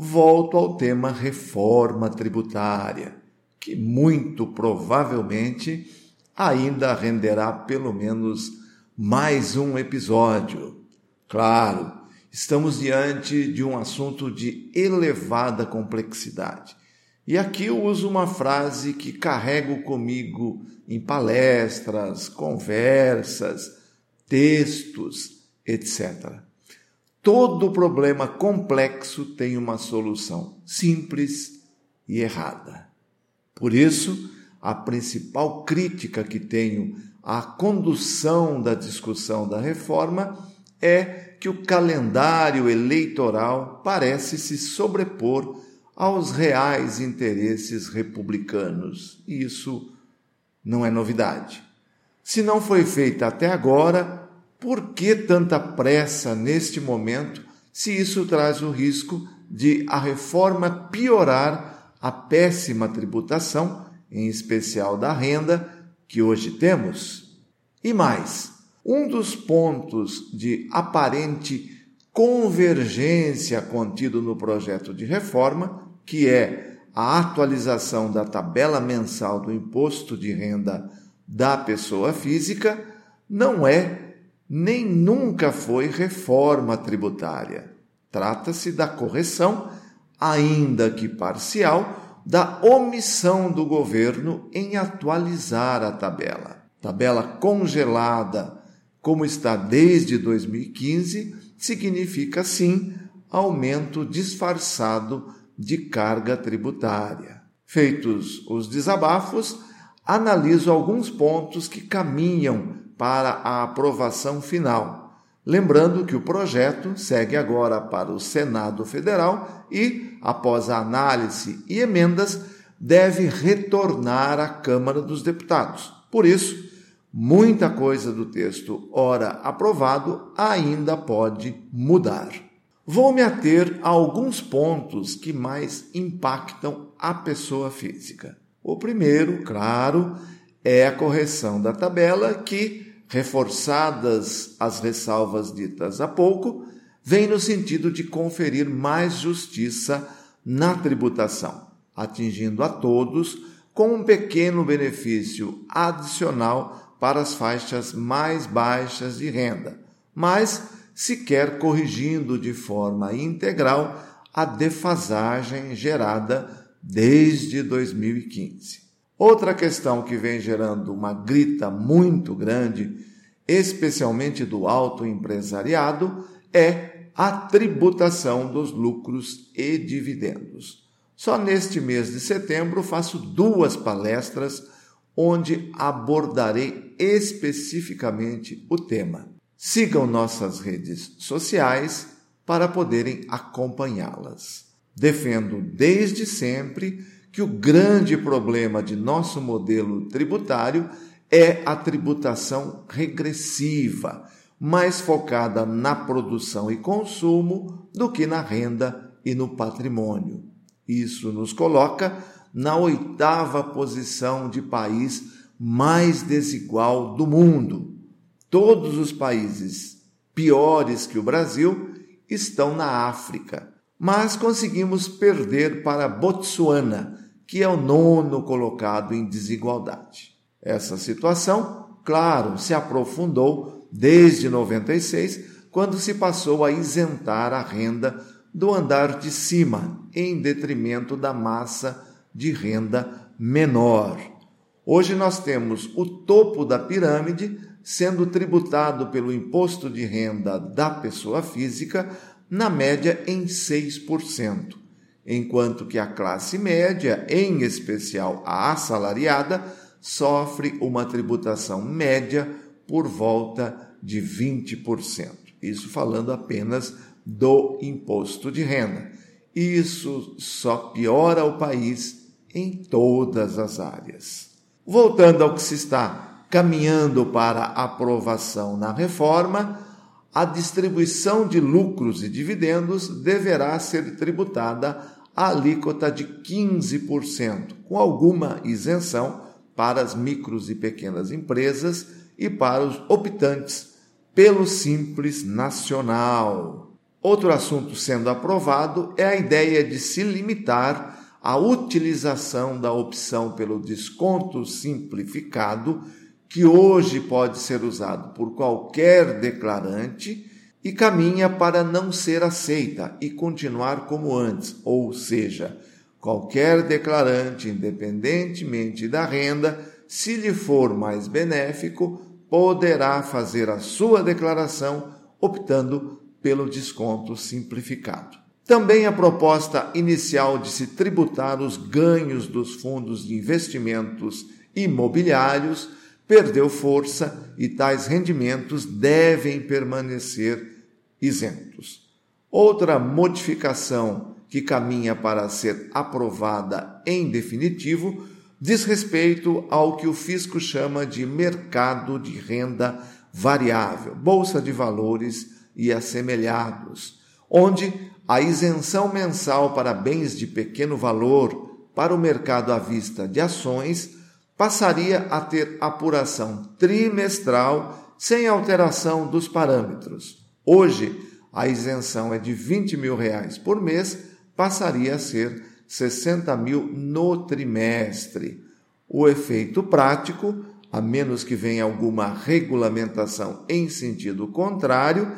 volto ao tema reforma tributária, que muito provavelmente ainda renderá pelo menos mais um episódio. Claro, estamos diante de um assunto de elevada complexidade. E aqui eu uso uma frase que carrego comigo em palestras, conversas, textos, etc. Todo problema complexo tem uma solução simples e errada. Por isso, a principal crítica que tenho à condução da discussão da reforma é que o calendário eleitoral parece se sobrepor aos reais interesses republicanos. E isso não é novidade. Se não foi feita até agora, por que tanta pressa neste momento, se isso traz o risco de a reforma piorar a péssima tributação, em especial da renda, que hoje temos? E mais, um dos pontos de aparente convergência contido no projeto de reforma, que é a atualização da tabela mensal do imposto de renda da pessoa física, não é nem nunca foi reforma tributária. Trata-se da correção, ainda que parcial, da omissão do governo em atualizar a tabela. Tabela congelada, como está desde 2015, significa sim aumento disfarçado de carga tributária. Feitos os desabafos, analiso alguns pontos que caminham para a aprovação final. Lembrando que o projeto segue agora para o Senado Federal e, após a análise e emendas, deve retornar à Câmara dos Deputados. Por isso, muita coisa do texto, ora aprovado, ainda pode mudar. Vou me ater a alguns pontos que mais impactam a pessoa física. O primeiro, claro, é a correção da tabela que reforçadas as ressalvas ditas há pouco, vem no sentido de conferir mais justiça na tributação, atingindo a todos com um pequeno benefício adicional para as faixas mais baixas de renda, mas sequer corrigindo de forma integral a defasagem gerada desde 2015. Outra questão que vem gerando uma grita muito grande, especialmente do alto empresariado, é a tributação dos lucros e dividendos. Só neste mês de setembro faço duas palestras onde abordarei especificamente o tema. Sigam nossas redes sociais para poderem acompanhá-las. Defendo desde sempre que o grande problema de nosso modelo tributário é a tributação regressiva, mais focada na produção e consumo do que na renda e no patrimônio. Isso nos coloca na oitava posição de país mais desigual do mundo. Todos os países piores que o Brasil estão na África mas conseguimos perder para Botsuana, que é o nono colocado em desigualdade. Essa situação, claro, se aprofundou desde 96, quando se passou a isentar a renda do andar de cima, em detrimento da massa de renda menor. Hoje nós temos o topo da pirâmide sendo tributado pelo imposto de renda da pessoa física na média em 6%, enquanto que a classe média, em especial a assalariada, sofre uma tributação média por volta de 20%. Isso falando apenas do imposto de renda. Isso só piora o país em todas as áreas. Voltando ao que se está caminhando para aprovação na reforma, a distribuição de lucros e dividendos deverá ser tributada a alíquota de 15%, com alguma isenção para as micros e pequenas empresas e para os optantes pelo Simples Nacional. Outro assunto sendo aprovado é a ideia de se limitar a utilização da opção pelo desconto simplificado, que hoje pode ser usado por qualquer declarante e caminha para não ser aceita e continuar como antes, ou seja, qualquer declarante, independentemente da renda, se lhe for mais benéfico, poderá fazer a sua declaração optando pelo desconto simplificado. Também a proposta inicial de se tributar os ganhos dos fundos de investimentos imobiliários perdeu força e tais rendimentos devem permanecer isentos. Outra modificação que caminha para ser aprovada em definitivo diz respeito ao que o fisco chama de mercado de renda variável, bolsa de valores e assemelhados, onde a isenção mensal para bens de pequeno valor para o mercado à vista de ações passaria a ter apuração trimestral sem alteração dos parâmetros. Hoje, a isenção é de 20 mil reais por mês, passaria a ser 60 mil no trimestre. O efeito prático, a menos que venha alguma regulamentação em sentido contrário,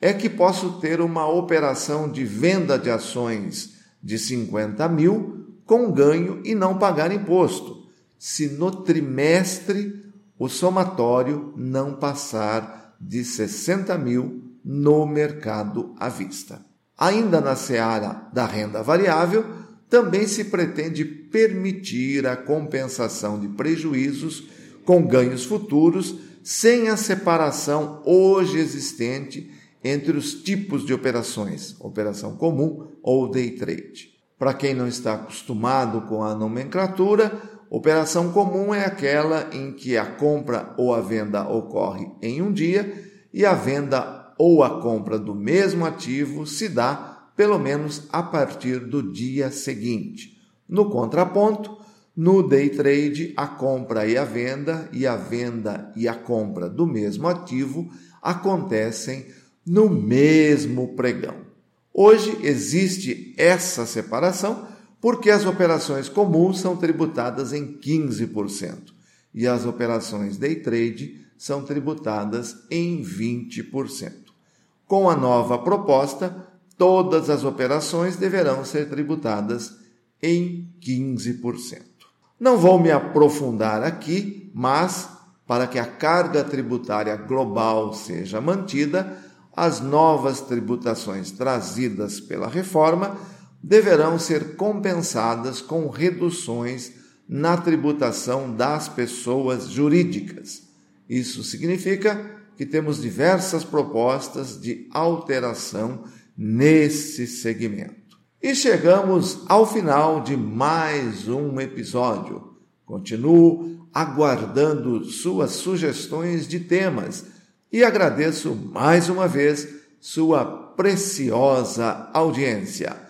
é que posso ter uma operação de venda de ações de 50 mil com ganho e não pagar imposto, se no trimestre o somatório não passar de 60 mil no mercado à vista. Ainda na seara da renda variável, também se pretende permitir a compensação de prejuízos com ganhos futuros sem a separação hoje existente entre os tipos de operações, operação comum ou day trade. Para quem não está acostumado com a nomenclatura, operação comum é aquela em que a compra ou a venda ocorre em um dia e a venda ou a compra do mesmo ativo se dá pelo menos a partir do dia seguinte. No contraponto, no day trade, a compra e a venda e a venda e a compra do mesmo ativo acontecem no mesmo pregão. Hoje existe essa separação porque as operações comuns são tributadas em 15% e as operações day trade são tributadas em 20%. Com a nova proposta, todas as operações deverão ser tributadas em 15%. Não vou me aprofundar aqui, mas para que a carga tributária global seja mantida, as novas tributações trazidas pela reforma deverão ser compensadas com reduções na tributação das pessoas jurídicas. Isso significa que temos diversas propostas de alteração nesse segmento. E chegamos ao final de mais um episódio. Continuo aguardando suas sugestões de temas e agradeço mais uma vez sua preciosa audiência.